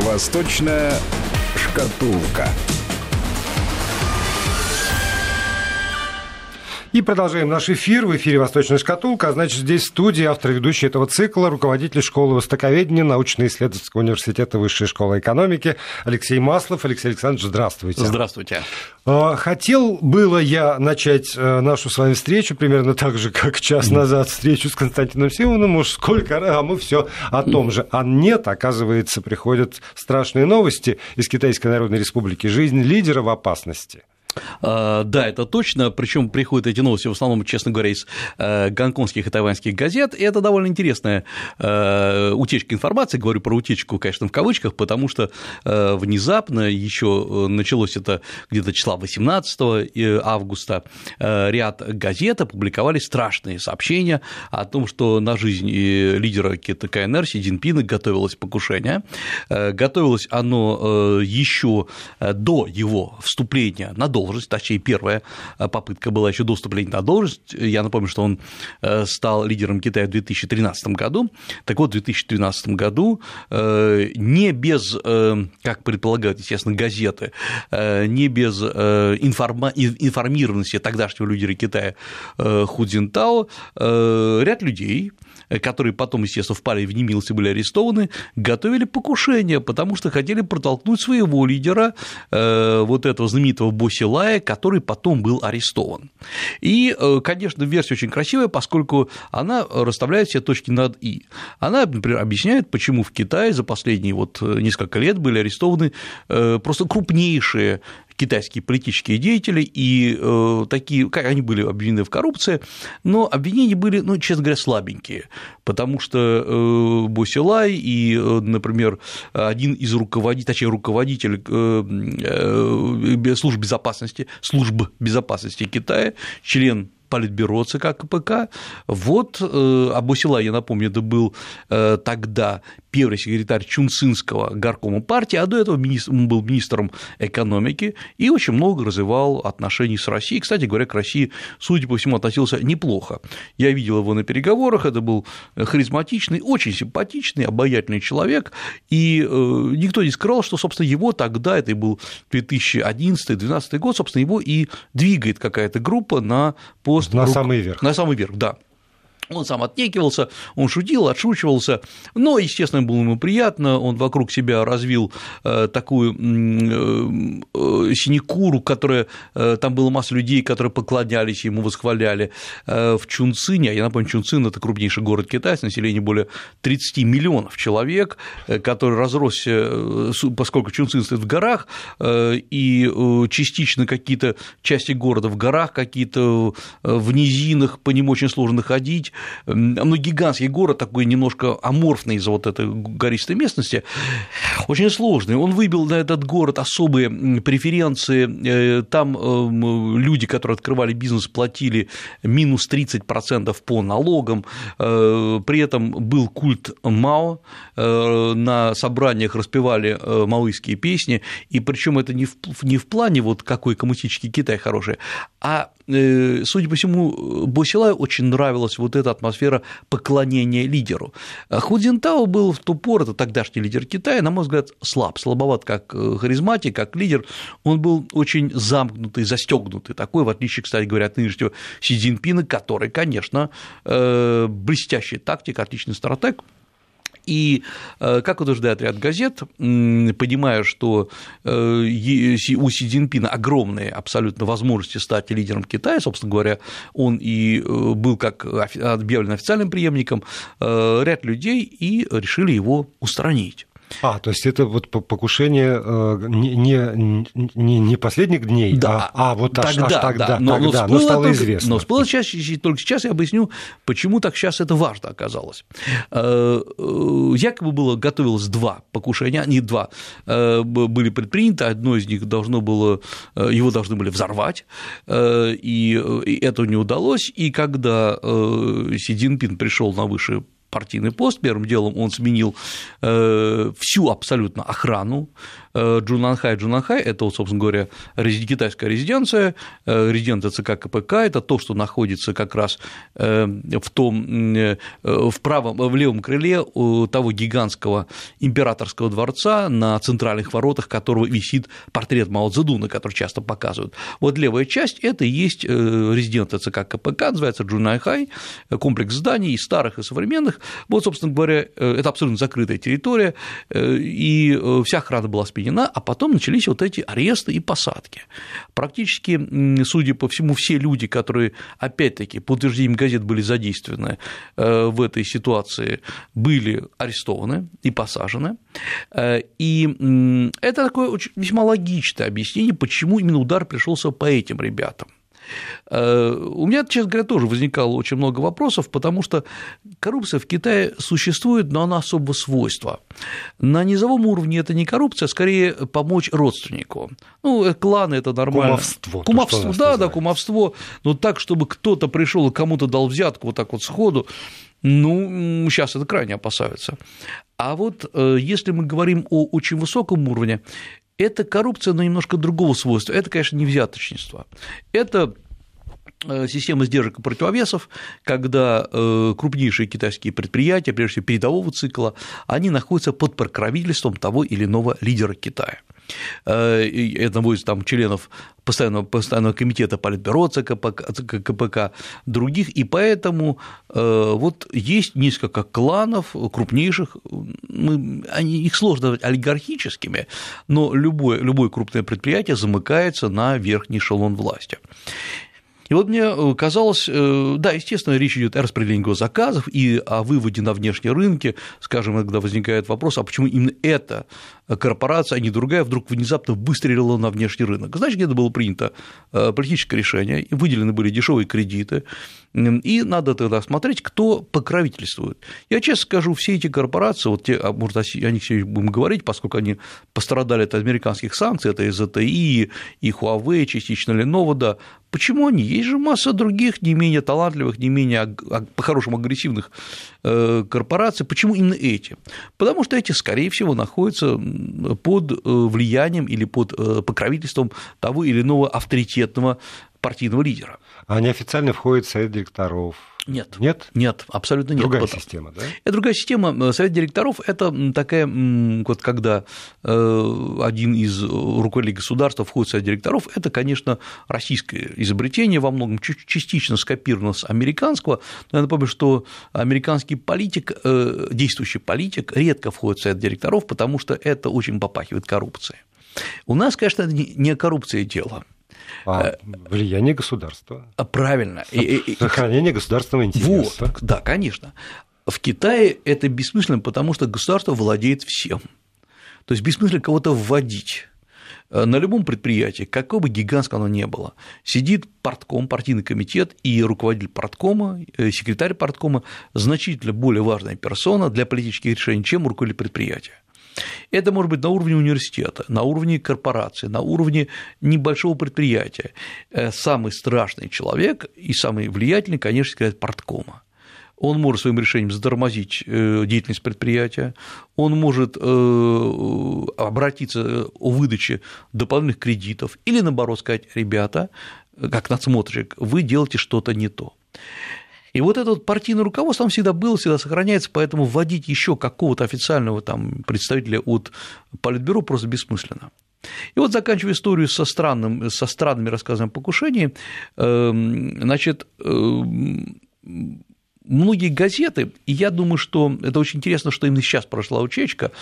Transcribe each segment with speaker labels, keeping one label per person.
Speaker 1: Восточная шкатулка.
Speaker 2: И продолжаем наш эфир. В эфире «Восточная шкатулка». А значит, здесь в студии автор ведущий этого цикла, руководитель школы востоковедения научно-исследовательского университета Высшей школы экономики Алексей Маслов. Алексей Александрович, здравствуйте.
Speaker 3: Здравствуйте.
Speaker 2: А, хотел было я начать э, нашу с вами встречу примерно так же, как час назад встречу с Константином Симоновым. Уж сколько раз, а мы все о том же. А нет, оказывается, приходят страшные новости из Китайской Народной Республики. Жизнь лидера в опасности.
Speaker 3: А, да, это точно, причем приходят эти новости в основном, честно говоря, из э, гонконгских и тайваньских газет, и это довольно интересная э, утечка информации, говорю про утечку, конечно, в кавычках, потому что э, внезапно еще началось это где-то числа 18 августа, ряд газет опубликовали страшные сообщения о том, что на жизнь лидера КНР Си Цзиньпина готовилось покушение, готовилось оно еще до его вступления на должность, должность, точнее, первая э, попытка была еще до вступления на должность. Я напомню, что он э, стал лидером Китая в 2013 году. Так вот, в 2012 году э, не без, как предполагают, естественно, газеты, не без информированности тогдашнего лидера Китая Ху Цзинтао, ряд людей, которые потом, естественно, впали в немилость и были арестованы, готовили покушение, потому что хотели протолкнуть своего лидера, вот этого знаменитого Боси Лая, который потом был арестован. И, э, конечно, версия очень красивая, поскольку она расставляет все точки над «и». Она, например, объясняет, почему в Китае за последние вот несколько лет были арестованы э, просто крупнейшие китайские политические деятели, и э, такие, как они были обвинены в коррупции, но обвинения были, ну, честно говоря, слабенькие, потому что э, Босилай и, э, например, один из руководителей, точнее, руководитель служб безопасности, служб безопасности Китая, член Политбюро ЦК КПК. Вот Абусила, я напомню, это был тогда первый секретарь Чунцинского горкома партии, а до этого он был министром экономики и очень много развивал отношений с Россией. Кстати говоря, к России, судя по всему, относился неплохо. Я видел его на переговорах, это был харизматичный, очень симпатичный, обаятельный человек, и э, никто не скрывал, что, собственно, его тогда, это был 2011-2012 год, собственно, его и двигает какая-то группа на пост
Speaker 2: пост. На рук... самый верх.
Speaker 3: На самый верх, да. Он сам отнекивался, он шутил, отшучивался, но, естественно, было ему приятно, он вокруг себя развил э, такую э, э, синекуру, которая, там было масса людей, которые поклонялись ему, восхваляли. В Чунцине, а я напомню, Чунцин – это крупнейший город Китая с населением более 30 миллионов человек, который разросся, поскольку Чунцин стоит в горах, и частично какие-то части города в горах, какие-то в низинах, по ним очень сложно ходить, ну, гигантский город, такой немножко аморфный из-за вот этой гористой местности, очень сложный. Он выбил на этот город особые преференции, э, там эм, люди, которые открывали бизнес, платили минус 30% по налогам, э, при этом был культ Мао, э, на собраниях распевали маоистские песни, и причем это не в, не в плане вот какой коммунистический Китай хороший, а Э, судя по всему, Босилаю очень нравилась вот эта атмосфера поклонения лидеру. Худзинтао был в ту пору, это тогдашний лидер Китая, на мой взгляд, слаб, слабоват как э, харизматик, как лидер, он был очень замкнутый, застегнутый такой, в отличие, кстати говоря, от нынешнего Си Цзиньпина, который, конечно, э, блестящий тактик, отличный стратег, и, э, как утверждает ряд газет, понимая, что э, у Си Цзиньпина огромные абсолютно возможности стать лидером Китая, собственно говоря, он и э, был как объявлен официальным преемником, ряд людей и решили его устранить.
Speaker 2: А, то есть это вот покушение э, не, не, не последних дней,
Speaker 3: да.
Speaker 2: а, а вот тогда, аж, аж тогда,
Speaker 3: да. но,
Speaker 2: тогда,
Speaker 3: но, но
Speaker 2: стало
Speaker 3: только,
Speaker 2: известно.
Speaker 3: Но всплыло сейчас, только сейчас я объясню, почему так сейчас это важно оказалось. Э, э, якобы было, готовилось два покушения, не два, были предприняты, одно из них должно было, его должны были взорвать, и это не удалось, и когда Си Цзиньпин пришел на высший партийный пост. Первым делом он сменил э, всю абсолютно охрану, Чжуннаньхай. Чжуннаньхай – это, вот, собственно говоря, китайская резиденция, резиденция ЦК КПК, это то, что находится как раз в том, в правом, в левом крыле того гигантского императорского дворца, на центральных воротах которого висит портрет Мао Цзэдуна, который часто показывают. Вот левая часть – это и есть резиденция ЦК КПК, называется Чжуннаньхай, комплекс зданий, и старых, и современных. Вот, собственно говоря, это абсолютно закрытая территория, и вся охрана была сменена, а потом начались вот эти аресты и посадки. Практически, судя по всему, все люди, которые, опять-таки, по утверждениям газет были задействованы в этой ситуации, были арестованы и посажены. И это такое очень, весьма логичное объяснение, почему именно удар пришелся по этим ребятам. Э, у меня, честно говоря, тоже возникало очень много вопросов, потому что коррупция в Китае существует, но она особого свойства. На низовом уровне это не коррупция, а скорее помочь родственнику. Ну, э, кланы это нормально.
Speaker 2: Кумовство.
Speaker 3: Кумовство, да, да, кумовство. Но так, чтобы кто-то пришел и кому-то дал взятку вот так вот сходу, ну, сейчас это крайне опасаются. А вот э, если мы говорим о очень высоком уровне, это коррупция, но немножко другого свойства. Это, конечно, не взяточничество. Это система сдержек и противовесов, когда э, крупнейшие китайские предприятия, прежде всего передового цикла, они находятся под покровительством того или иного лидера Китая. Э, одного из там членов постоянного, постоянного комитета Политбюро ЦКПК, КПК, других, и поэтому э, вот есть несколько кланов крупнейших, мы, они, их сложно назвать олигархическими, но любое, любое крупное предприятие замыкается на верхний эшелон власти. И вот мне э, казалось, э, да, естественно, речь идет о распределении госзаказов и о выводе на внешние рынки, скажем, когда возникает вопрос, а почему именно эта корпорация, а не другая, вдруг внезапно выстрелила на внешний рынок. Значит, где-то было принято э, политическое решение, выделены были дешевые кредиты, и надо тогда смотреть, кто покровительствует. Я честно скажу, все эти корпорации, вот те, а может, о них сегодня будем говорить, поскольку они пострадали от американских санкций, это и ZTE, и Huawei, частично Lenovo, да, Почему они? Есть же масса других не менее талантливых, не менее по-хорошему агрессивных э, корпораций. Почему именно эти? Потому что эти, скорее всего, находятся под э, влиянием или под э, покровительством того или иного авторитетного партийного лидера.
Speaker 2: А они официально входят в совет директоров.
Speaker 3: Нет.
Speaker 2: Нет?
Speaker 3: Нет, абсолютно нет.
Speaker 2: Другая Потому... система, да?
Speaker 3: Это другая система. Совет директоров – это такая, вот когда э, один из руководителей государства входит в совет директоров, это, конечно, российское изобретение, во многом частично скопировано с американского. Но я напомню, что американский политик, действующий политик редко входит в совет директоров, потому что это очень попахивает коррупцией. У нас, конечно, не о коррупции дело.
Speaker 2: А э, влияние государства.
Speaker 3: А, правильно.
Speaker 2: Сохранение государственного интереса.
Speaker 3: Вот, да, конечно. В Китае это бессмысленно, потому что государство владеет всем. То есть бессмысленно кого-то вводить. Э, на любом предприятии, какое бы гигантское оно ни было, сидит партком, партийный комитет и руководитель парткома, э, секретарь парткома значительно более важная персона для политических решений, чем руководитель предприятия. Это может быть на уровне университета, на уровне корпорации, на уровне небольшого предприятия. Э, самый страшный человек и самый влиятельный, конечно, секретарь парткома он может своим решением затормозить э, деятельность предприятия, он может э, обратиться о выдаче дополнительных кредитов или, наоборот, сказать, ребята, как надсмотрщик, вы делаете что-то не то. И вот это вот партийное руководство там всегда было, всегда сохраняется, поэтому вводить еще какого-то официального там представителя от Политбюро просто бессмысленно. И вот заканчивая историю со, странным, со странными рассказами о покушении, эм, значит, эм, многие газеты, и я думаю, что это очень интересно, что именно сейчас прошла учечка,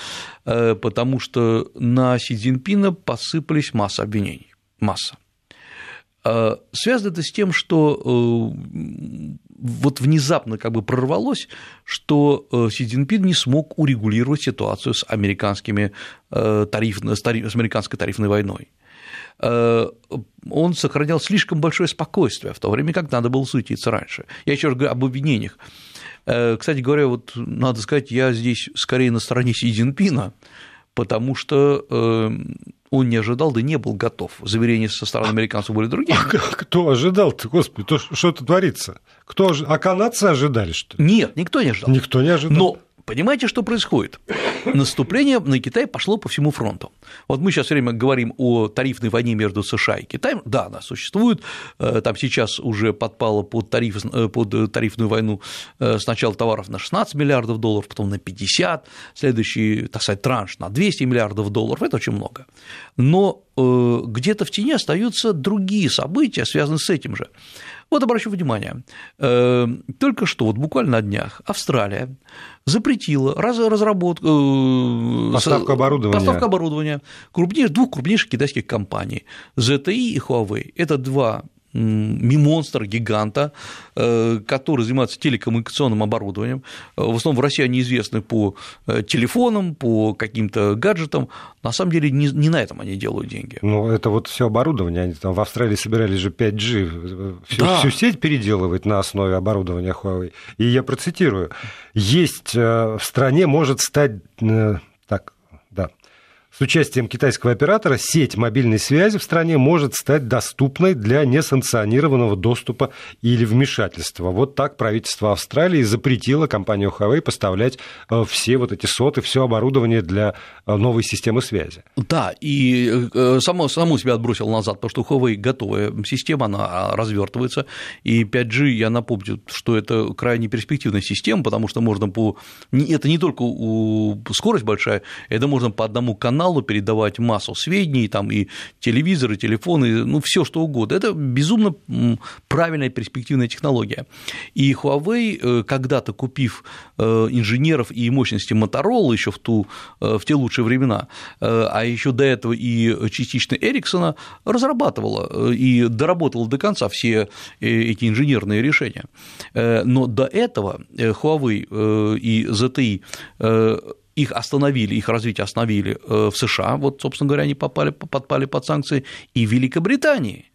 Speaker 3: э, потому что на Си Цзиньпина посыпались масса обвинений, масса. Э, связано это с тем, что э, вот внезапно как бы прорвалось, что э, Си Цзиньпин не смог урегулировать ситуацию с, американскими тариф, с американской тарифной войной. Он сохранял слишком большое спокойствие в то время, как надо было суетиться раньше. Я еще раз говорю об обвинениях. Кстати говоря, вот надо сказать, я здесь скорее на стороне Си Цзиньпина, потому что он не ожидал, да не был готов. Заверения со стороны американцев были другие. А
Speaker 2: кто ожидал-то, господи, то, что это творится? Кто, а канадцы ожидали, что
Speaker 3: ли? Нет, никто не ожидал.
Speaker 2: Никто не ожидал.
Speaker 3: Но Понимаете, что происходит? Наступление на Китай пошло по всему фронту. Вот мы сейчас время говорим о тарифной войне между США и Китаем. Да, она существует. Э, там сейчас уже подпало под, тариф, э, под тарифную войну э, сначала товаров на 16 миллиардов долларов, потом на 50, следующий, так сказать, транш на 200 миллиардов долларов. Это очень много. Но где-то в тени остаются другие события, связанные с этим же. Вот обращу внимание, э, только что, вот буквально на днях, Австралия запретила разработку...
Speaker 2: Э, поставку оборудования.
Speaker 3: Поставку оборудования крупнейших, двух крупнейших китайских компаний – ZTE и Huawei. Это два монстр гиганта, э, который занимается телекоммуникационным оборудованием. Э, в основном в России они известны по э, телефонам, по каким-то гаджетам. На самом деле не, не на этом они делают деньги.
Speaker 2: Ну, это вот все оборудование. Они там в Австралии собирались же 5G, всю, да. всю сеть переделывать на основе оборудования Huawei. И я процитирую. Есть в стране может стать с участием китайского оператора сеть мобильной связи в стране может стать доступной для несанкционированного доступа или вмешательства. Вот так правительство Австралии запретило компанию Huawei поставлять э, все вот эти соты, все оборудование для э, новой системы связи.
Speaker 3: Да, и э, само, саму себя отбросил назад, потому что Huawei готовая система, она а, развертывается, и 5G, я напомню, что это крайне перспективная система, потому что можно по... Это не только скорость большая, это можно по одному каналу каналу передавать массу сведений, там и телевизоры, и телефоны, ну, все что угодно. Это безумно правильная перспективная технология. И Huawei, э, когда-то купив э, инженеров и мощности Motorola еще в, ту, э, в те лучшие времена, а еще до этого и частично Эриксона, разрабатывала и доработала до конца все эти инженерные решения. Но до этого Huawei и ZTE их остановили, их развитие остановили э, в США, вот, собственно говоря, они попали, подпали под санкции, и в Великобритании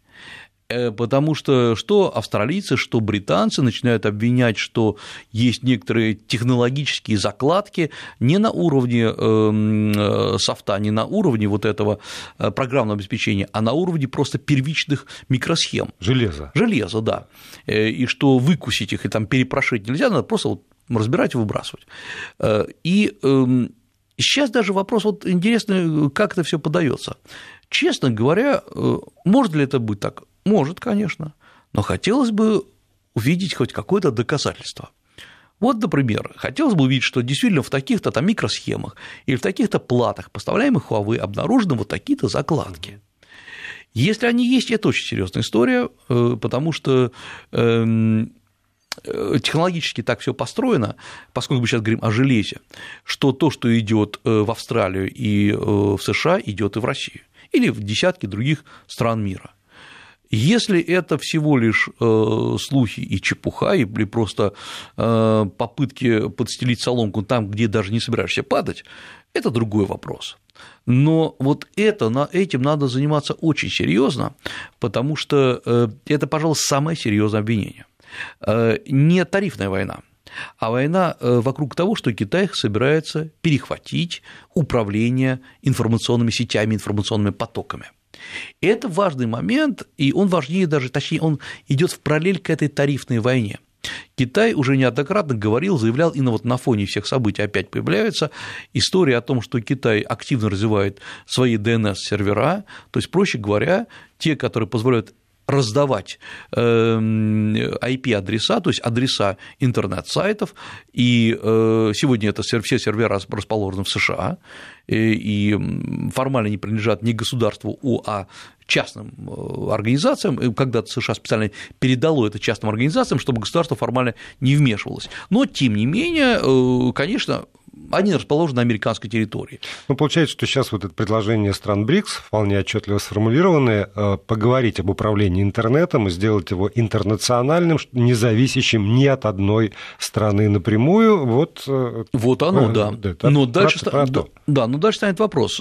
Speaker 3: э, потому что что австралийцы, что британцы начинают обвинять, что есть некоторые технологические закладки не на уровне эм, э, софта, не на уровне вот этого программного обеспечения, а на уровне просто первичных микросхем.
Speaker 2: Железо.
Speaker 3: Железо, да. И что выкусить их и там перепрошить нельзя, надо просто вот разбирать и выбрасывать. Э, и сейчас эм, даже вопрос, вот интересно, как это все подается. Честно говоря, э, может ли это быть так? Может, конечно, но хотелось бы увидеть хоть какое-то доказательство. Вот, например, хотелось бы увидеть, что действительно в таких-то там микросхемах или в таких-то платах, поставляемых Huawei, обнаружены вот такие-то закладки. Если они есть, это очень серьезная история, э, потому что эм, технологически так все построено, поскольку мы сейчас говорим о железе, что то, что идет э, в Австралию и э, в США, идет и в Россию или в десятки других стран мира. Если это всего лишь слухи и чепуха, или просто попытки подстелить соломку там, где даже не собираешься падать, это другой вопрос. Но вот это, этим надо заниматься очень серьезно, потому что это, пожалуй, самое серьезное обвинение. Э, не тарифная война, а война э, вокруг того, что Китай собирается перехватить управление информационными сетями, информационными потоками. И это важный момент, и он важнее даже, точнее, он идет в параллель к этой тарифной войне. Китай уже неоднократно говорил, заявлял, и вот на фоне всех событий опять появляется история о том, что Китай активно развивает свои DNS-сервера, то есть, проще говоря, те, которые позволяют раздавать IP-адреса, эм, то есть адреса интернет-сайтов, и э, сегодня это все сервера расположены в США, и формально не принадлежат не государству, а частным э, организациям, когда-то США специально передало это частным организациям, чтобы государство формально не вмешивалось. Но, тем не менее, э, конечно, они расположены на американской территории.
Speaker 2: Ну, получается, что сейчас вот это предложение стран БРИКС, вполне отчетливо сформулированное, э, поговорить об управлении интернетом и сделать его интернациональным, независящим ни от одной страны напрямую, вот...
Speaker 3: Э, вот оно, э, да. Это но дальше, про, про да, но дальше станет вопрос.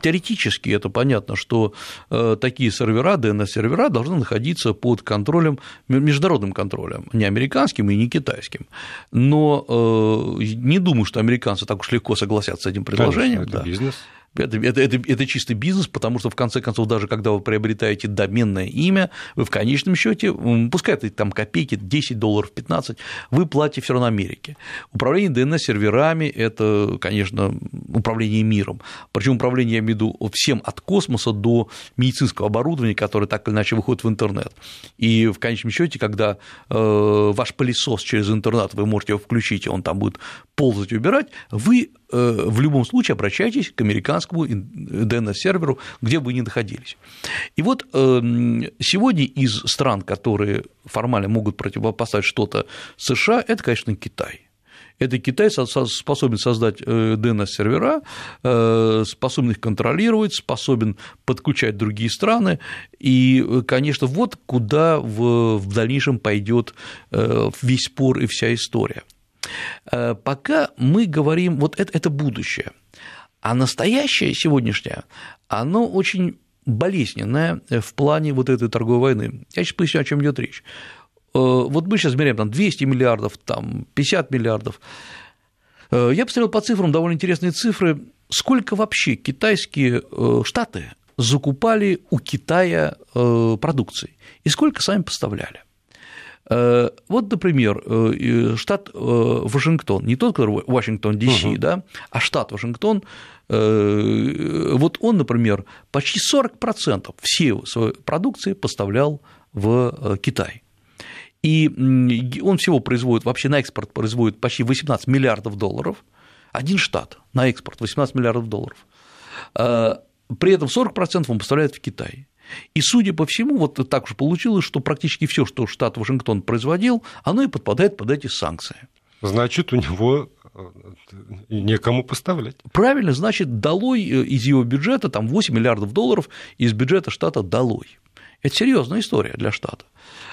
Speaker 3: Теоретически это понятно, что такие сервера, DNS-сервера должны находиться под контролем, международным контролем, не американским и не китайским. Но не думаю, что американцы американцы так уж легко согласятся с этим предложением.
Speaker 2: Конечно, да. бизнес.
Speaker 3: Это, это, это, это чистый бизнес, потому что, в конце концов, даже когда вы приобретаете доменное имя, вы в конечном счете, пускай это там копейки, 10 долларов, 15, вы платите все равно Америке. Управление DNS-серверами – это, конечно, управление миром. Причем управление, я имею в виду, всем от космоса до медицинского оборудования, которое так или иначе выходит в интернет. И в конечном счете, когда э, ваш пылесос через интернет, вы можете его включить, и он там будет ползать и убирать, вы в любом случае обращайтесь к американскому DNS-серверу, где бы вы ни находились. И вот эм, сегодня из стран, которые формально могут противопоставить что-то США, это, конечно, Китай. Это Китай способен создать DNS-сервера, э, э, способен их контролировать, способен подключать другие страны. И, конечно, вот куда в дальнейшем пойдет весь спор и вся история. Э, пока мы говорим, вот это, это будущее, а настоящее сегодняшнее, оно очень болезненное в плане вот этой торговой войны. Я сейчас поясню, о чем идет речь. Э, вот мы сейчас меряем там 200 миллиардов, там 50 миллиардов. Э, я посмотрел по цифрам довольно интересные цифры. Сколько вообще китайские штаты закупали у Китая продукции и сколько сами поставляли? Э, вот, например, э, штат э, Вашингтон, не тот, который Вашингтон, Д.С., угу. да, а штат Вашингтон, вот он, например, почти 40% всей своей продукции поставлял в Китай. И он всего производит, вообще на экспорт производит почти 18 миллиардов долларов, один штат на экспорт 18 миллиардов долларов. При этом 40% он поставляет в Китай. И, судя по всему, вот так уж получилось, что практически все, что штат Вашингтон производил, оно и подпадает под эти санкции.
Speaker 2: Значит, у него э, некому поставлять.
Speaker 3: Правильно, значит, долой э, из его бюджета, там 8 миллиардов долларов из бюджета штата долой. Это серьезная история для штата.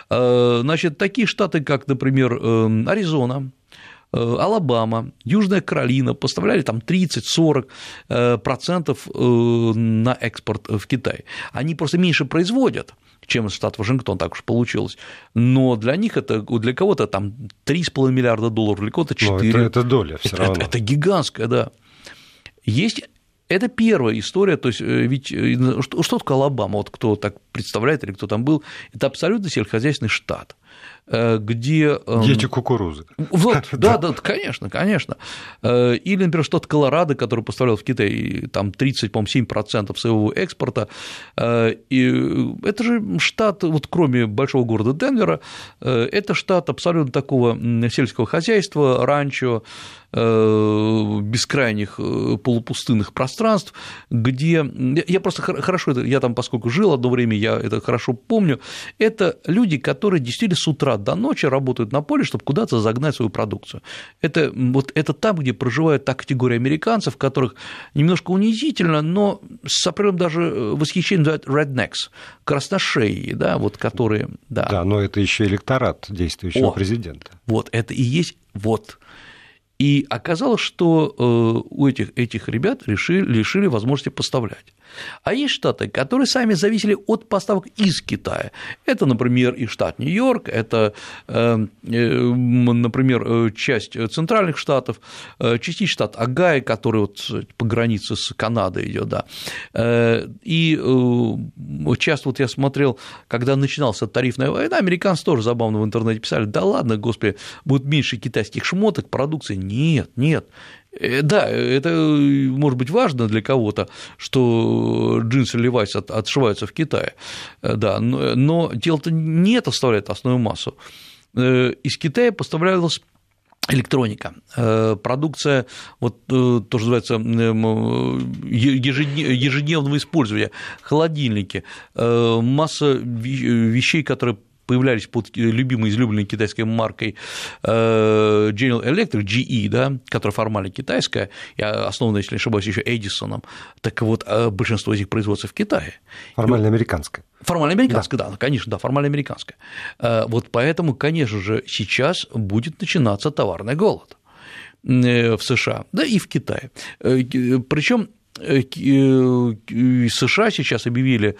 Speaker 3: Э, значит, такие штаты, как, например, Аризона, Э, Алабама, Южная Каролина поставляли там 30-40% э, э, на экспорт в Китай. Они просто меньше производят, чем штат Вашингтон, так уж получилось. Но для них это, для кого-то там 3,5 миллиарда долларов, для кого-то 4.
Speaker 2: это, это доля все
Speaker 3: это,
Speaker 2: равно.
Speaker 3: Это, это гигантская, да. Есть это первая история, то есть ведь что, что такое Алабама, вот кто так представляет или кто там был, это абсолютно сельскохозяйственный штат. Э, где...
Speaker 2: Эм, Дети кукурузы.
Speaker 3: Вот, да, да, конечно, конечно. Э, или, например, штат Колорадо, который поставлял в Китай там 30, по-моему, 7% своего экспорта. Э, и это же штат, вот кроме большого города Денвера, это штат абсолютно такого сельского хозяйства, ранчо, бескрайних полупустынных пространств, где я просто хорошо, я там, поскольку жил одно время, я это хорошо помню, это люди, которые действительно с утра до ночи работают на поле, чтобы куда-то загнать свою продукцию. Это, вот, это там, где проживает та категория американцев, которых немножко унизительно, но с определенным даже э, восхищением называют rednecks, красношеи, да, вот которые…
Speaker 2: Да. да, но это еще электорат действующего О, президента.
Speaker 3: Вот, это и есть вот и оказалось, что э, у этих, этих ребят решили, лишили возможности поставлять. А есть штаты, которые сами зависели от поставок из Китая. Это, например, и штат Нью-Йорк, это, э, например, часть центральных штатов, э, частично штат Агай, который вот по границе с Канадой идет, да. И часто вот я смотрел, когда начинался тарифная война, американцы тоже забавно в интернете писали, да ладно, господи, будет меньше китайских шмоток, продукции нет, нет. Э, да, это может быть важно для кого-то, что джинсы Levi's отшиваются в Китае, э, да, но, но дело-то не это составляет основную массу. Э, из Китая поставлялась электроника, продукция, вот то, что называется ежедневного использования, холодильники, масса вещей, которые появлялись под любимой, излюбленной китайской маркой э, General Electric, GE, да, которая формально китайская, и основана, если не ошибаюсь, еще Эдисоном, так вот, э, большинство из них производится в Китае.
Speaker 2: Формально американская.
Speaker 3: Формально американская, да. да, конечно, да, формально американская. Э, вот поэтому, конечно же, сейчас будет начинаться товарный голод в США, да и в Китае. Причем США сейчас объявили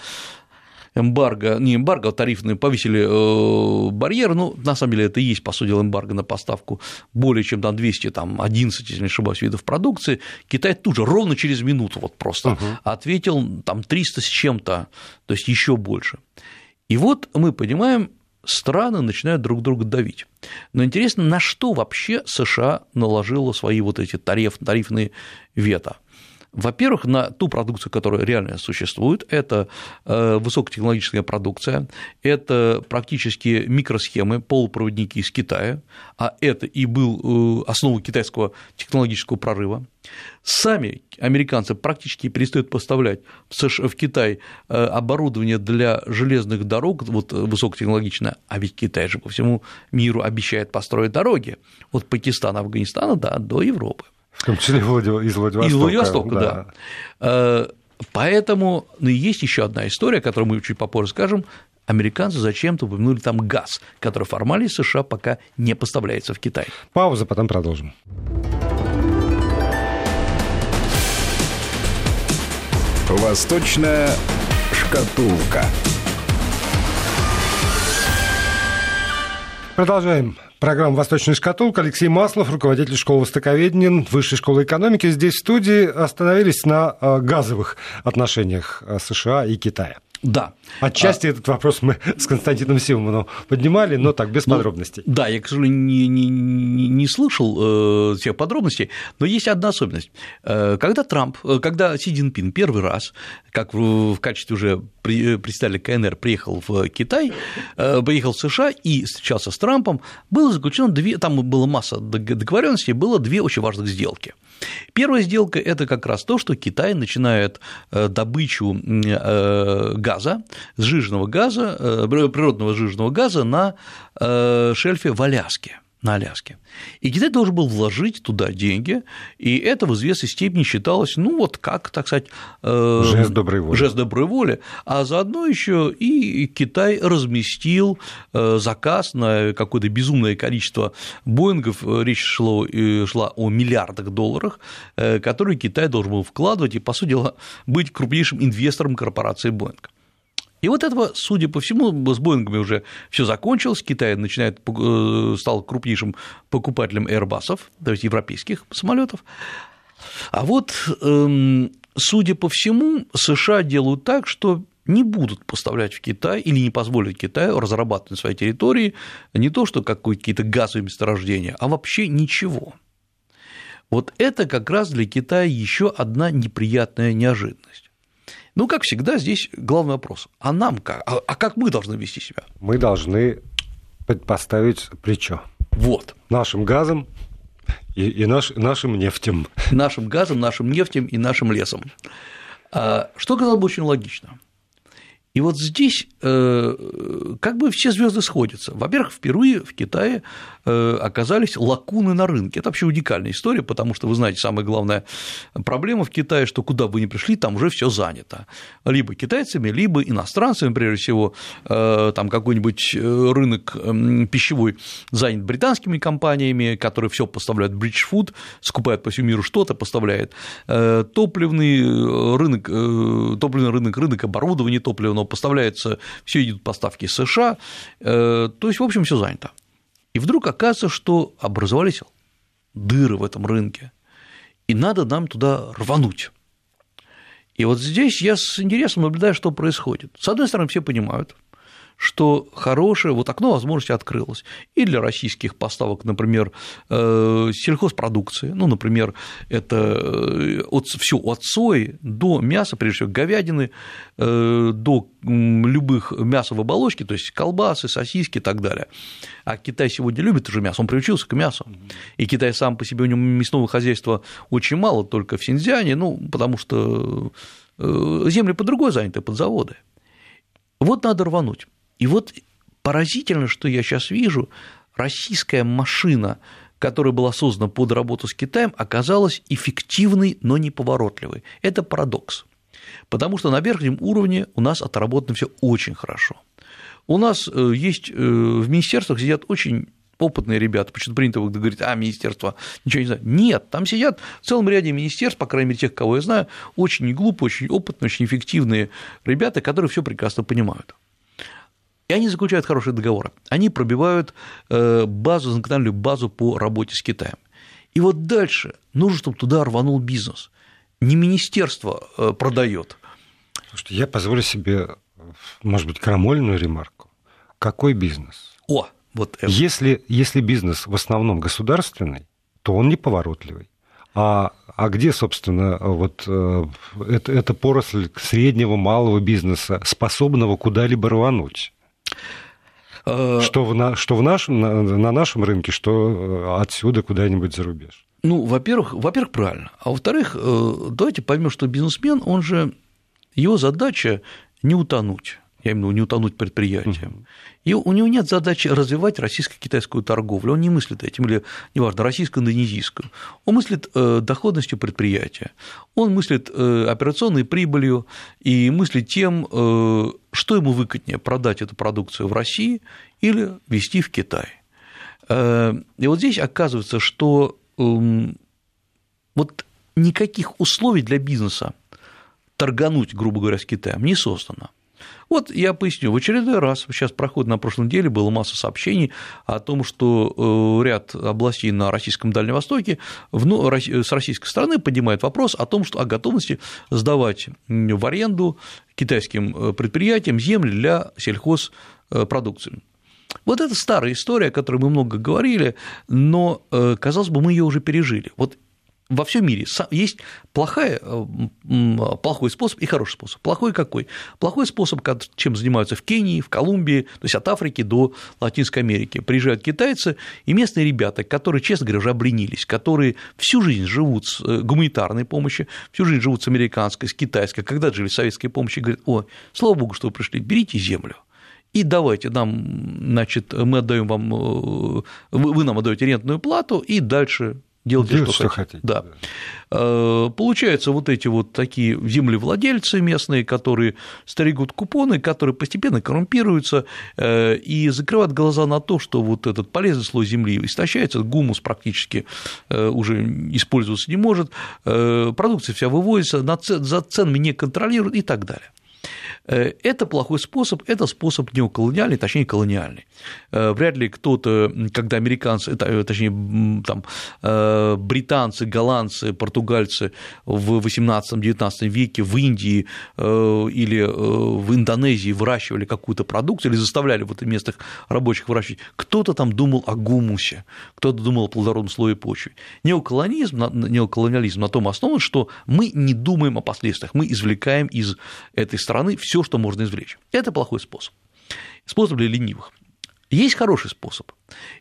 Speaker 3: эмбарго, не эмбарго, а тарифные, повесили э, барьер, ну, на самом деле, это и есть, по сути дела, эмбарго на поставку более чем там 200, там, 11, если не ошибаюсь, видов продукции, Китай тут же, ровно через минуту вот просто угу. ответил, там, 300 с чем-то, то есть еще больше. И вот мы понимаем, страны начинают друг друга давить. Но интересно, на что вообще США наложила свои вот эти тариф, тарифные вето? Во-первых, на ту продукцию, которая реально существует, это э, высокотехнологическая продукция, это практически микросхемы, полупроводники из Китая, а это и был э, основой китайского технологического прорыва. Сами американцы практически перестают поставлять в Китай э, оборудование для железных дорог, вот высокотехнологичное, а ведь Китай же по всему миру обещает построить дороги от Пакистана, Афганистана да, до Европы.
Speaker 2: В том числе из Владивостока.
Speaker 3: Из Владивостока, да. да. Э, поэтому ну, есть еще одна история, которую мы чуть попозже скажем. Американцы зачем-то упомянули там газ, который формально из США пока не поставляется в Китай.
Speaker 2: Пауза, потом продолжим.
Speaker 1: Восточная шкатулка.
Speaker 2: Продолжаем Программа «Восточная шкатулка». Алексей Маслов, руководитель школы востоковедения Высшей школы экономики. Здесь в студии остановились на э, газовых отношениях э, США и Китая.
Speaker 3: Да.
Speaker 2: Отчасти а... этот вопрос мы с Константином Симоновым поднимали, но так, без ну, подробностей.
Speaker 3: Да, я, к сожалению, не, не, не слышал э, всех подробностей, но есть одна особенность. Э, когда Трамп, э, когда Си Цзиньпин первый раз, как в, в качестве уже представителя КНР, приехал в Китай, э, приехал в США и встречался с Трампом, было заключено две, там была масса договоренностей, было две очень важных сделки – Первая сделка – это как раз то, что Китай начинает э, добычу э, газа, сжиженного газа, э, природного сжиженного газа на шельфе в Аляске на Аляске. И Китай должен был вложить туда деньги, и это в известной степени считалось, ну вот как, так сказать,
Speaker 2: э, жест доброй воли.
Speaker 3: Жест доброй воли, а заодно еще и Китай разместил э, заказ на какое-то безумное количество Боингов, речь шло, шла о миллиардах долларов, э, которые Китай должен был вкладывать и, по сути дела, быть крупнейшим инвестором корпорации Боинг. И вот этого, судя по всему, с Боингами уже все закончилось, Китай начинает, э, стал крупнейшим покупателем Airbus, то есть европейских самолетов. А вот, эм, судя по всему, США делают так, что не будут поставлять в Китай или не позволят Китаю разрабатывать на своей территории не то, что какие-то газовые месторождения, а вообще ничего. Вот это как раз для Китая еще одна неприятная неожиданность. Ну, как всегда, здесь главный вопрос. А нам как? А, а как мы должны вести себя?
Speaker 2: Мы должны поставить плечо.
Speaker 3: Вот.
Speaker 2: Нашим газом и, и наш, нашим нефтем.
Speaker 3: Нашим газом, нашим нефтем и нашим лесом. А, что казалось бы очень логично. И вот здесь э, как бы все звезды сходятся. Во-первых, впервые в Китае э, оказались лакуны на рынке. Это вообще уникальная история, потому что, вы знаете, самая главная проблема в Китае, что куда бы ни пришли, там уже все занято. Либо китайцами, либо иностранцами, прежде всего, э, там какой-нибудь рынок пищевой занят британскими компаниями, которые все поставляют British Food, скупают по всему миру что-то, поставляет топливный рынок, топливный рынок, рынок оборудования топливного поставляется, все идут поставки из США, э, то есть, в общем, все занято. И вдруг оказывается, что образовались дыры в этом рынке, и надо нам туда рвануть. И вот здесь я с интересом наблюдаю, что происходит. С одной стороны, все понимают, что хорошее вот окно возможности открылось и для российских поставок, например, э, сельхозпродукции, ну, например, это э, от, все от сои до мяса, прежде всего говядины, э, до любых мяса в оболочке, то есть колбасы, сосиски и так далее. А Китай сегодня любит уже мясо, он приучился к мясу. И Китай сам по себе, у него мясного хозяйства очень мало, только в Синьцзяне, ну, потому что земли под другой заняты, под заводы. Вот надо рвануть. И вот поразительно, что я сейчас вижу, российская машина, которая была создана под работу с Китаем, оказалась эффективной, но неповоротливой. Это парадокс. Потому что на верхнем уровне у нас отработано все очень хорошо. У нас э, есть э, в министерствах сидят очень опытные ребята, почему принято говорить, а, министерство ничего не знает. Нет, там сидят в целом ряде министерств, по крайней мере, тех, кого я знаю, очень глупые, очень опытные, очень эффективные ребята, которые все прекрасно понимают. И они заключают хорошие договоры. Они пробивают э, базу, законодательную базу по работе с Китаем. И вот дальше нужно, чтобы туда рванул бизнес. Не министерство э, продает.
Speaker 2: Слушайте, я позволю себе, может быть, крамольную ремарку. Какой бизнес?
Speaker 3: О, вот
Speaker 2: это. Если, если бизнес в основном государственный, то он неповоротливый. А, а где, собственно, вот э, это, это поросль среднего, малого бизнеса, способного куда-либо рвануть? Э, что в, что в нашем, на, на нашем рынке, что э, отсюда куда-нибудь за рубеж.
Speaker 3: Ну, во-первых, во-первых, правильно. А во-вторых, э, давайте поймем, что бизнесмен, он же, его задача не утонуть я имею в виду не утонуть предприятием. И у него нет задачи развивать российско-китайскую торговлю, он не мыслит этим, или, неважно, российско-индонезийскую. Он мыслит э, доходностью предприятия, он мыслит э, операционной прибылью и мыслит тем, э, что ему выгоднее продать эту продукцию в России или везти в Китай. И вот здесь оказывается, что эм, вот никаких условий для бизнеса торгануть, грубо говоря, с Китаем не создано. Вот я поясню, в очередной раз, сейчас проходит на прошлой неделе, было масса сообщений о том, что э, ряд областей на российском Дальнем Востоке с российской стороны поднимает вопрос о том, что о готовности сдавать в аренду китайским э, предприятиям земли для сельхозпродукции. Вот это старая история, о которой мы много говорили, но, э, казалось бы, мы ее уже пережили. Вот во всем мире есть плохая, э, плохой способ и хороший способ. Плохой какой? Плохой способ, чем занимаются в Кении, в Колумбии, то есть от Африки до Латинской Америки. Приезжают китайцы и местные ребята, которые, честно говоря, уже обленились, которые всю жизнь живут с э, гуманитарной помощью, всю жизнь живут с американской, с китайской, когда жили с советской помощью, говорят, о, слава богу, что вы пришли, берите землю и давайте нам, значит, мы отдаем вам, э, вы нам отдаете рентную плату, и дальше делайте, Делать, что, что хотите. Да. да. Э, получаются вот эти вот такие землевладельцы местные, которые стригут купоны, которые постепенно коррумпируются э, и закрывают глаза на то, что вот этот полезный слой земли истощается, гумус практически э, уже использоваться не может, продукция вся выводится, за ценами не контролируют и так далее. Э, это плохой способ, это способ неоколониальный, точнее колониальный. Э, вряд ли кто-то, когда американцы, э, точнее там, британцы, голландцы, португальцы в 18-19 веке в Индии или в Индонезии выращивали какую-то продукцию или заставляли вот местных рабочих выращивать, кто-то там думал о гумусе, кто-то думал о плодородном слое почвы. Неоколонизм, неоколониализм на том основан, что мы не думаем о последствиях, мы извлекаем из этой страны все все, что можно извлечь. Это плохой способ. Способ для ленивых. Есть хороший способ.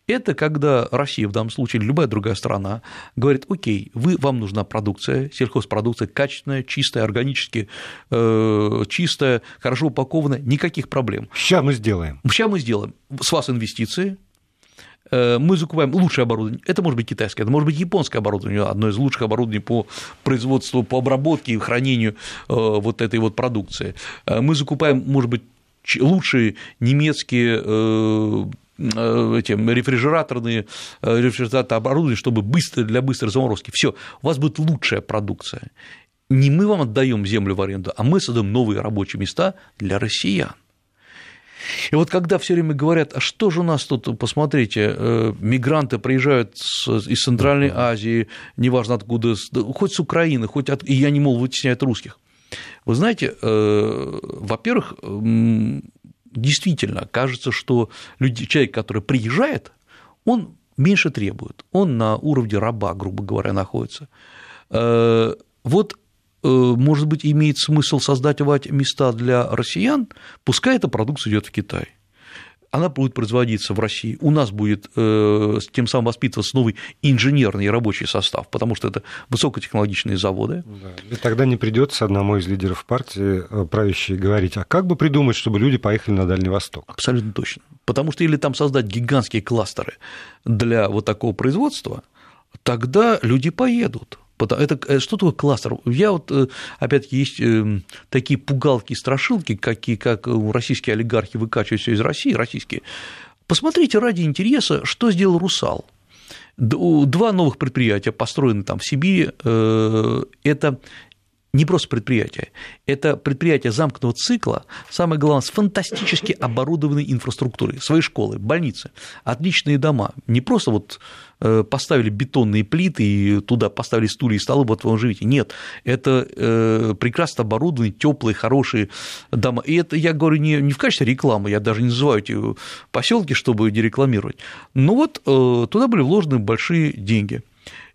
Speaker 3: Это когда Россия, в данном случае, или любая другая страна, говорит, окей, вы, вам нужна продукция, сельхозпродукция качественная, чистая, органически э, чистая, хорошо упакованная, никаких проблем.
Speaker 2: Сейчас мы сделаем.
Speaker 3: Сейчас мы сделаем. С вас инвестиции, мы закупаем лучшее оборудование. Это может быть китайское, это может быть японское оборудование, одно из лучших оборудований по производству, по обработке и хранению э, вот этой вот продукции. Э, мы закупаем, может быть, лучшие немецкие эти рефрижераторные рефрижераторное оборудование, чтобы быстро для быстрой заморозки. Все, у вас будет лучшая продукция. Не мы вам отдаем землю в аренду, а мы создаем новые рабочие места для россиян. И вот когда все время говорят, а что же у нас тут, посмотрите, э, мигранты приезжают из Центральной Азии, неважно откуда, хоть с Украины, хоть от... и я не мол вытесняют русских. Вы знаете, э, во-первых, действительно кажется, что люди, человек, который приезжает, он меньше требует, он на уровне раба, грубо говоря, находится. Э, вот может быть, имеет смысл создать места для россиян, пускай эта продукция идет в Китай. Она будет производиться в России, у нас будет э, тем самым воспитываться новый инженерный рабочий состав, потому что это высокотехнологичные заводы.
Speaker 2: Да. И тогда не придется одному из лидеров партии э, правящей говорить, а как бы придумать, чтобы люди поехали на Дальний Восток?
Speaker 3: Абсолютно точно. Потому что или там создать гигантские кластеры для вот такого производства, тогда люди поедут. Это э, что такое кластер? Я вот, э, опять-таки, есть эм, такие пугалки и страшилки, какие, как российские олигархи выкачивают все из России, российские. Посмотрите ради интереса, что сделал «Русал». Два новых предприятия построены там в Сибири. Э, это не просто предприятие, это предприятие замкнутого цикла, самое главное, с фантастически оборудованной инфраструктурой, свои школы, больницы, отличные дома, не просто вот э, поставили бетонные плиты и туда поставили стулья и столы, вот вы живете. Нет, это э, прекрасно оборудованные, теплые, хорошие дома. И это я говорю не, не в качестве рекламы, я даже не называю эти поселки, чтобы не рекламировать. Но вот э, туда были вложены большие деньги.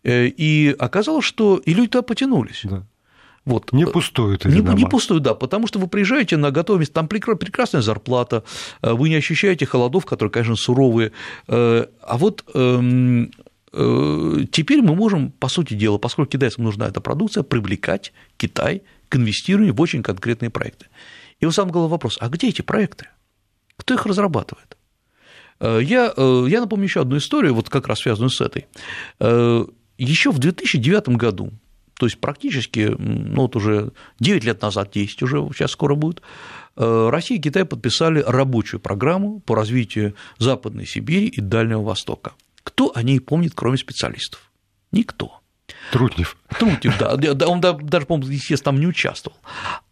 Speaker 3: И оказалось, что и люди туда потянулись. Да.
Speaker 2: Вот. Не пустуют
Speaker 3: эти не, дома. Не пустуют, да, потому что вы приезжаете на готовое место, там прекрасная зарплата, э, вы не ощущаете холодов, которые, конечно, суровые. Э, а вот эм, э, теперь мы можем, по сути дела, поскольку китайцам нужна эта продукция, привлекать Китай к инвестированию в очень конкретные проекты. И вот самый главный вопрос, а где эти проекты? Кто их разрабатывает? Я, я напомню еще одну историю, вот как раз связанную с этой. Еще в 2009 году то есть практически, ну вот уже 9 лет назад, 10 уже сейчас скоро будет, э, Россия и Китай подписали рабочую программу по развитию Западной Сибири и Дальнего Востока. Кто о ней помнит, кроме специалистов? Никто.
Speaker 2: Трутнев.
Speaker 3: Трутнев, да. Он даже, по-моему, естественно, там не участвовал.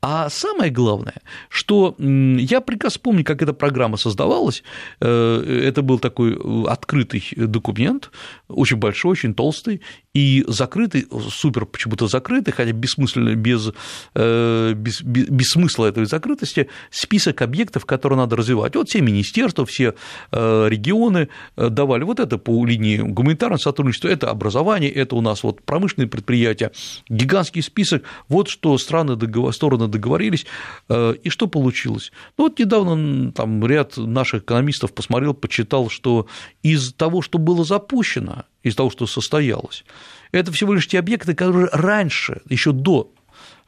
Speaker 3: А самое главное, что я прекрасно помню, как эта программа создавалась. Э, это был такой э, открытый документ, очень большой, очень толстый, и закрытый, супер почему-то закрытый, хотя бессмысленно, без, э, без, без смысла этой закрытости, список объектов, которые надо развивать. Вот все министерства, все регионы давали вот это по линии гуманитарного сотрудничества, это образование, это у нас вот промышленные предприятия, гигантский список, вот что страны, договор, стороны договорились, э, и что получилось? Ну, вот недавно там ряд наших экономистов посмотрел, почитал, что из того, что было запущено, из того, что состоялось, это всего лишь те объекты, которые раньше, еще до,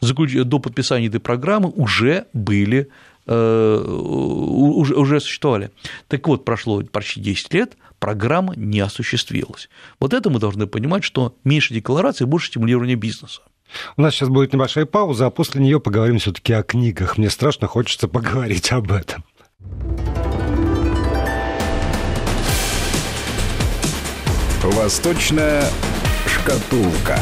Speaker 3: до подписания этой программы, уже были э, уже, уже существовали. Так вот, прошло почти 10 лет, программа не осуществилась. Вот это мы должны понимать, что меньше деклараций, больше стимулирования бизнеса.
Speaker 2: У нас сейчас будет небольшая пауза, а после нее поговорим все-таки о книгах. Мне страшно хочется поговорить об этом.
Speaker 1: Восточная шкатулка.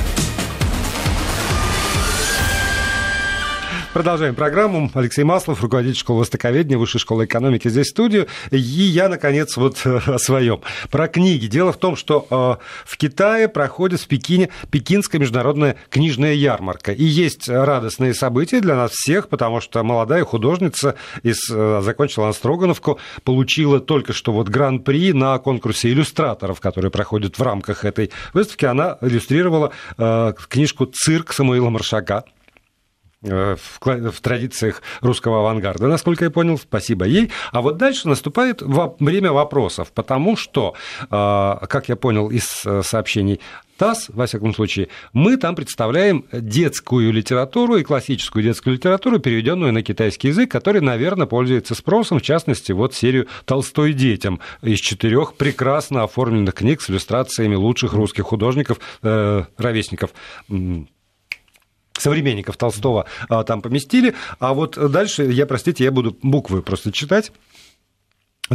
Speaker 2: Продолжаем программу. Алексей Маслов, руководитель школы востоковедения, Высшей школы экономики здесь в студию. И я, наконец, вот о своем. Про книги. Дело в том, что э, в Китае проходит в Пекине Пекинская международная книжная ярмарка. И есть радостные события для нас всех, потому что молодая художница из, э, закончила Анастрогановку, получила только что вот гран-при на конкурсе иллюстраторов, который проходит в рамках этой выставки. Она иллюстрировала э, книжку «Цирк» Самуила Маршака Э, в, в традициях русского авангарда, насколько я понял, спасибо ей. А вот дальше наступает время вопросов, потому что, э, как я понял из э, сообщений ТАСС, во всяком случае, мы там представляем детскую литературу и классическую детскую литературу, переведенную на китайский язык, который, наверное, пользуется спросом, в частности, вот серию «Толстой детям» из четырех прекрасно оформленных книг с иллюстрациями лучших русских художников, э, ровесников современников Толстого а, там поместили. А вот дальше, я, простите, я буду буквы просто читать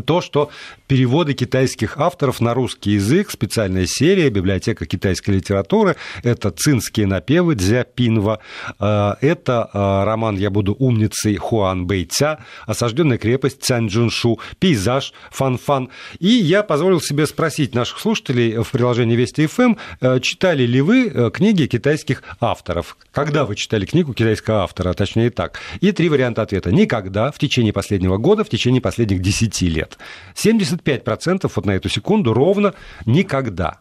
Speaker 2: то, что переводы китайских авторов на русский язык, специальная серия, библиотека китайской литературы, это цинские напевы Дзя Пинва, э, это э, роман «Я буду умницей» Хуан Бэйця, осажденная крепость Цянь Джуншу, пейзаж Фан Фан. И я позволил себе спросить наших слушателей в приложении Вести ФМ, эм, э, читали ли вы книги китайских авторов? Когда вы читали книгу китайского автора, а точнее так? И три варианта ответа. Никогда, в течение последнего года, в течение последних десяти лет лет. 75% вот на эту секунду ровно никогда.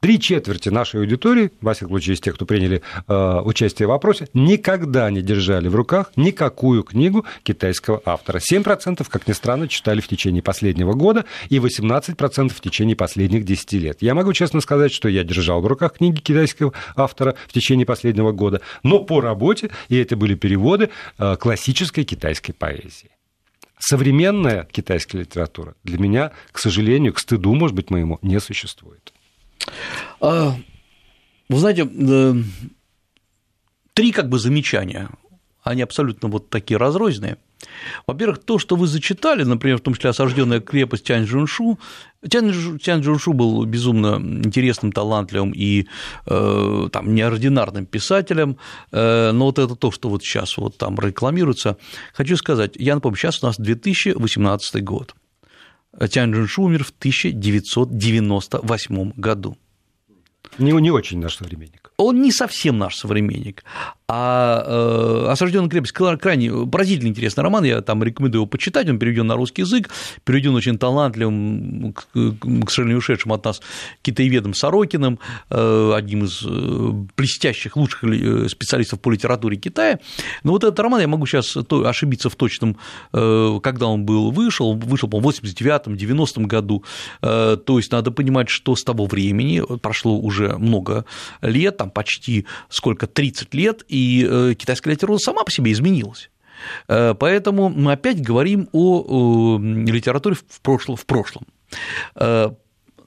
Speaker 2: Три четверти нашей аудитории, во всяком случае из тех, кто приняли э, участие в вопросе, никогда не держали в руках никакую книгу китайского автора. 7%, как ни странно, читали в течение последнего года и 18% в течение последних 10 лет. Я могу честно сказать, что я держал в руках книги китайского автора в течение последнего года, но по работе, и это были переводы э, классической китайской поэзии современная китайская литература для меня, к сожалению, к стыду, может быть, моему, не существует.
Speaker 3: А, вы знаете, э, три как бы замечания они абсолютно вот такие разрозненные. Во-первых, то, что вы зачитали, например, в том числе осажденная крепость Тяньчжуншу, Тяньчжуншу был безумно интересным, талантливым и э, там, неординарным писателем, э, но вот это то, что вот сейчас вот там рекламируется. Хочу сказать, я напомню, сейчас у нас 2018 год. Тяньчжуншу умер в 1998 году.
Speaker 2: Не, не очень наш современник.
Speaker 3: Он не совсем наш современник, а э, «Осажденная крепость» крайне поразительно интересный роман, я там рекомендую его почитать, он переведен на русский язык, переведен очень талантливым, к, сожалению, ушедшим от нас китаеведом Сорокиным, э, одним из э, блестящих, лучших э, специалистов по литературе Китая. Но вот этот роман, я могу сейчас ошибиться в точном, когда он был, вышел, вышел, по-моему, в 89-м, 90-м году, то есть надо понимать, что с того времени, прошло уже много лет, там почти сколько, 30 лет, и и э, китайская литература сама по себе изменилась. Э, поэтому мы опять говорим о литературе в прошлом. В прошлом. Э,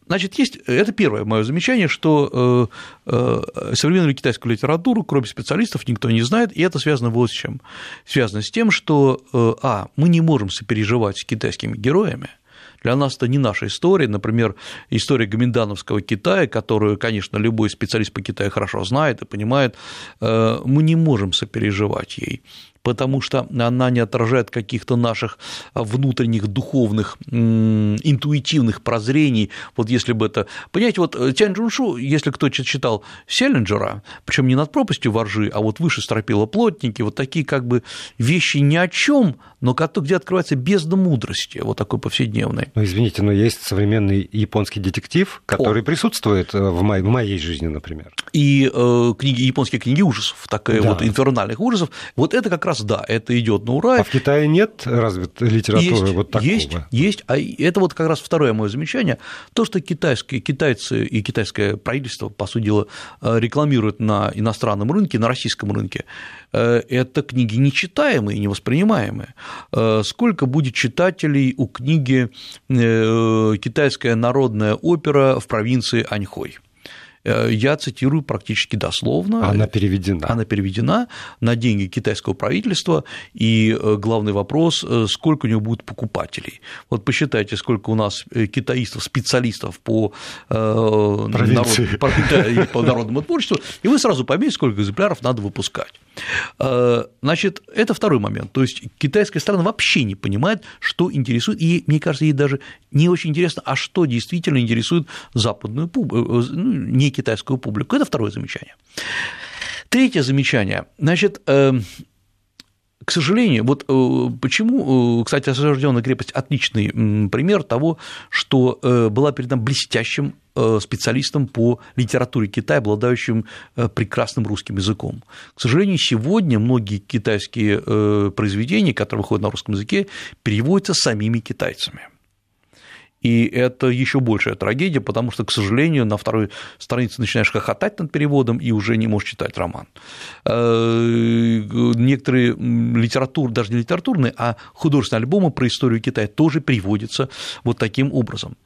Speaker 3: значит, есть, это первое мое замечание, что современную китайскую литературу, кроме специалистов, никто не знает, и это связано вот с чем. Связано с тем, что, а, мы не можем сопереживать с китайскими героями, для нас это не наша история, например, история Гоминдановского Китая, которую, конечно, любой специалист по Китаю хорошо знает и понимает, э, мы не можем сопереживать ей потому что она не отражает каких-то наших внутренних духовных, интуитивных прозрений. Вот если бы это... Понимаете, вот э, Тянь Джуншу, если кто читал Селлинджера, причем не над пропастью воржи, а вот выше стропила плотники, вот такие как бы вещи ни о чем, но где открывается бездна мудрости, вот такой повседневной.
Speaker 2: Ну, извините, но есть современный японский детектив, который О. присутствует э, в моей, в моей жизни, например.
Speaker 3: И э, книги, японские книги ужасов, такая да. вот инфернальных ужасов, вот это как раз раз да, это идет на ура.
Speaker 2: А в Китае нет развитой литературы
Speaker 3: есть,
Speaker 2: вот такого?
Speaker 3: Есть, есть. А это вот как раз второе мое замечание. То, что китайские, китайцы и китайское правительство, по сути дела, э, рекламируют на иностранном рынке, на российском рынке, э, это книги нечитаемые, невоспринимаемые. Э, сколько будет читателей у книги «Китайская народная опера в провинции Аньхой»? Э, я цитирую практически дословно.
Speaker 2: Она переведена.
Speaker 3: Она переведена на деньги китайского правительства, и э, главный вопрос, э, сколько у него будет покупателей. Вот посчитайте, сколько у нас китаистов, специалистов по, народ, по, по народному творчеству, и вы сразу поймете, сколько экземпляров надо выпускать. Значит, это второй момент. То есть китайская сторона вообще не понимает, что интересует, и, мне кажется, ей даже не очень интересно, а что действительно интересует западную публику, ну, не китайскую публику. Это второе замечание. Третье замечание. Значит, эм, к сожалению, вот э, почему, э, кстати, осажденная крепость отличный пример того, что э, была перед нами блестящим специалистом по литературе Китая, обладающим прекрасным русским языком. К сожалению, сегодня многие китайские произведения, которые выходят на русском языке, переводятся самими китайцами. И это еще большая трагедия, потому что, к сожалению, на второй странице начинаешь хохотать над переводом и уже не можешь читать роман. Э, некоторые литературы, даже не литературные, а художественные альбомы про историю Китая тоже переводятся вот таким образом.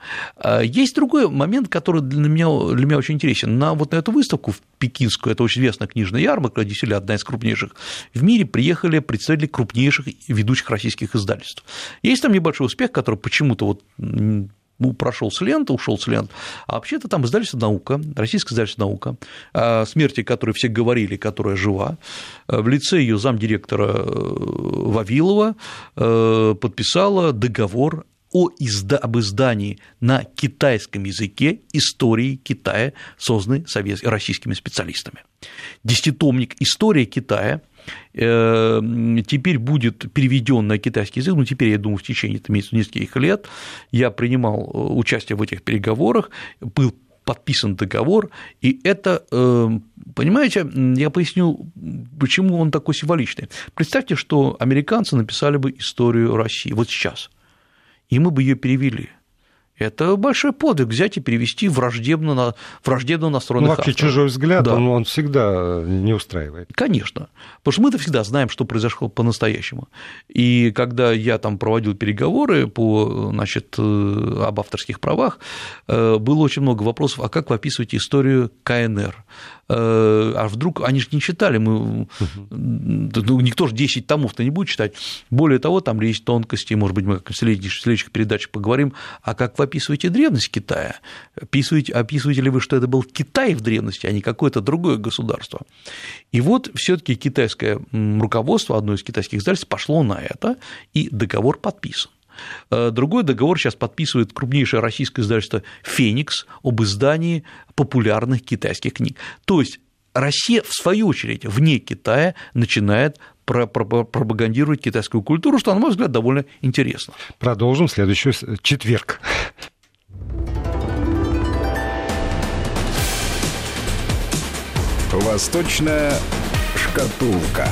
Speaker 3: Э, есть другой момент, который для меня, для меня очень интересен. На вот на эту выставку в Пекинскую, это очень известная книжная ярмарка, действительно одна из крупнейших в мире, приехали представители крупнейших ведущих российских издательств. Есть там небольшой успех, который почему-то вот ну, прошел с ленты, ушел с лент, а вообще-то там издательство «Наука», российское издательство «Наука», о смерти которой все говорили, которая жива, в лице ее замдиректора э, Вавилова э, подписала договор о изда... об издании на китайском языке истории Китая, созданной совет... российскими специалистами. Десятитомник «История Китая» теперь будет переведен на китайский язык, ну, теперь, я думаю, в течение там, нескольких лет я принимал э, участие в этих переговорах, был подписан договор, и это, э, понимаете, я поясню, почему он такой символичный. Представьте, что американцы написали бы историю России вот сейчас, и мы бы ее перевели. Это большой подвиг взять и перевести враждебно, враждебно настроенных
Speaker 2: Ну, вообще, авторов. чужой взгляд, да. он, он всегда не устраивает.
Speaker 3: Конечно, потому что мы-то всегда знаем, что произошло по-настоящему. И когда я там проводил переговоры по, значит, э, об авторских правах, э, было очень много вопросов, а как вы описываете историю КНР? А вдруг они же не читали, мы, ну, никто же 10 томов-то не будет читать. Более того, там есть тонкости, может быть, мы в следующих, следующих передачах поговорим, а как вы описываете древность Китая? Описываете, описываете ли вы, что это был Китай в древности, а не какое-то другое государство? И вот все таки китайское руководство, одно из китайских издательств, пошло на это, и договор подписан. Э, другой договор сейчас подписывает крупнейшее российское издательство «Феникс» об издании популярных китайских книг. То есть Россия, в свою очередь, вне Китая начинает пропагандировать китайскую культуру, что, на мой взгляд, довольно интересно.
Speaker 2: Продолжим в следующий четверг.
Speaker 1: Восточная шкатулка.